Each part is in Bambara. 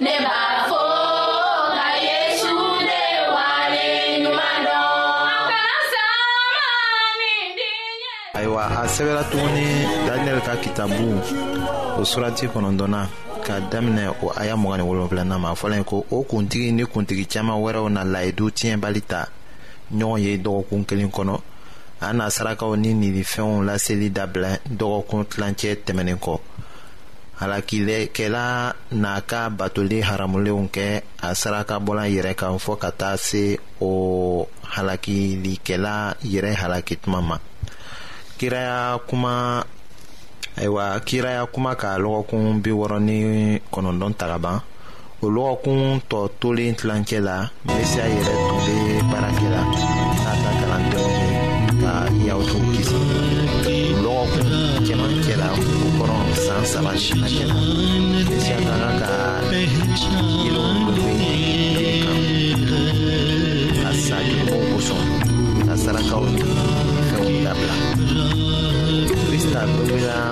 ne b'a fɔ ka yesu de wale ɲuman dɔn a kana sama ni diɲɛ ayiwa a sɛbɛra tuguni daniyɛli ka kitabu o surati kɔnɔntɔnna k'a daminɛ o aya mɔgɔ ni wolonfilana ma fɔlɔ ye ko o kuntigi ni kuntigi caman wɛrɛw na layidu tiɲɛbali ta ɲɔgɔn ye dɔgɔkun kelen kɔnɔ a na sarakaw ni nilifɛnw laseli dabila dɔgɔkun tilancɛ tɛmɛnen kɔ halakilɛkɛla n'a ka batoli haramulenw kɛ a sarakabɔlan yɛrɛ kan fɔ ka taa se o halakilikɛla yɛrɛ halaki tuma ma kiraya kuma ayiwa kiraya kuma ka lɔgɔkun bi wɔɔrɔ ni kɔnɔntɔn tagaban o lɔgɔkun tɔ tolen tilancɛ la mesiya yɛrɛ tun bɛ baara kɛ la n'a ta kalandenw ye ka yahutu kisi lɔgɔkun cɛmancɛ la o kɔrɔ san saba tilancɛ la mesiya ka kan ka yelenw bɛ ka sa juguw kosɔn ka sarakaw ni fɛnw dabila krista bɛɛ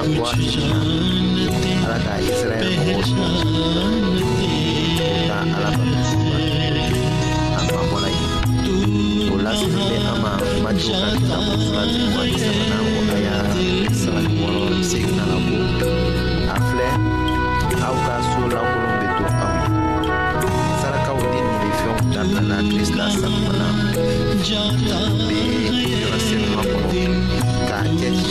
ala ka israɛl mɔgɔw sɔrɔ ka ala bato a ma bɔla ye o laseli bɛ an ma majo ka kitabu filati mugan ni sabanan ko a y'a sabali wɔɔrɔ seginna la ko a filɛ aw ka so lankolon bɛ to aw ye sarakaw ni nili fɛnw ta ka na krista sanuman na bɛ yɔrɔ senuma kɔnɔ k'a cɛci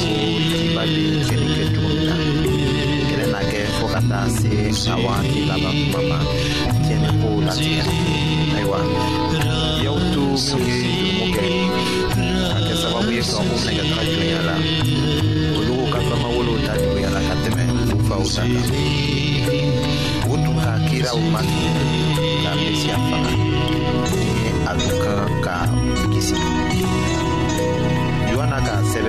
ba bɛ kɛ ni kɛ cogo min na kɛlɛ na kɛ fo ka taa se a wagati laban kuma ma tiɲɛni ko latigɛ ayiwa yaw to minnu ye jurumu kɛ ka kɛ sababu ye ka u minɛ ka taga jɔnya la olu ka bamawolow ta juguya la ka tɛmɛ u faw ta kan u tun ka kiraw ma ka mesiya faga ni a tun ka kan ka kisi yohana k'a sɛbɛn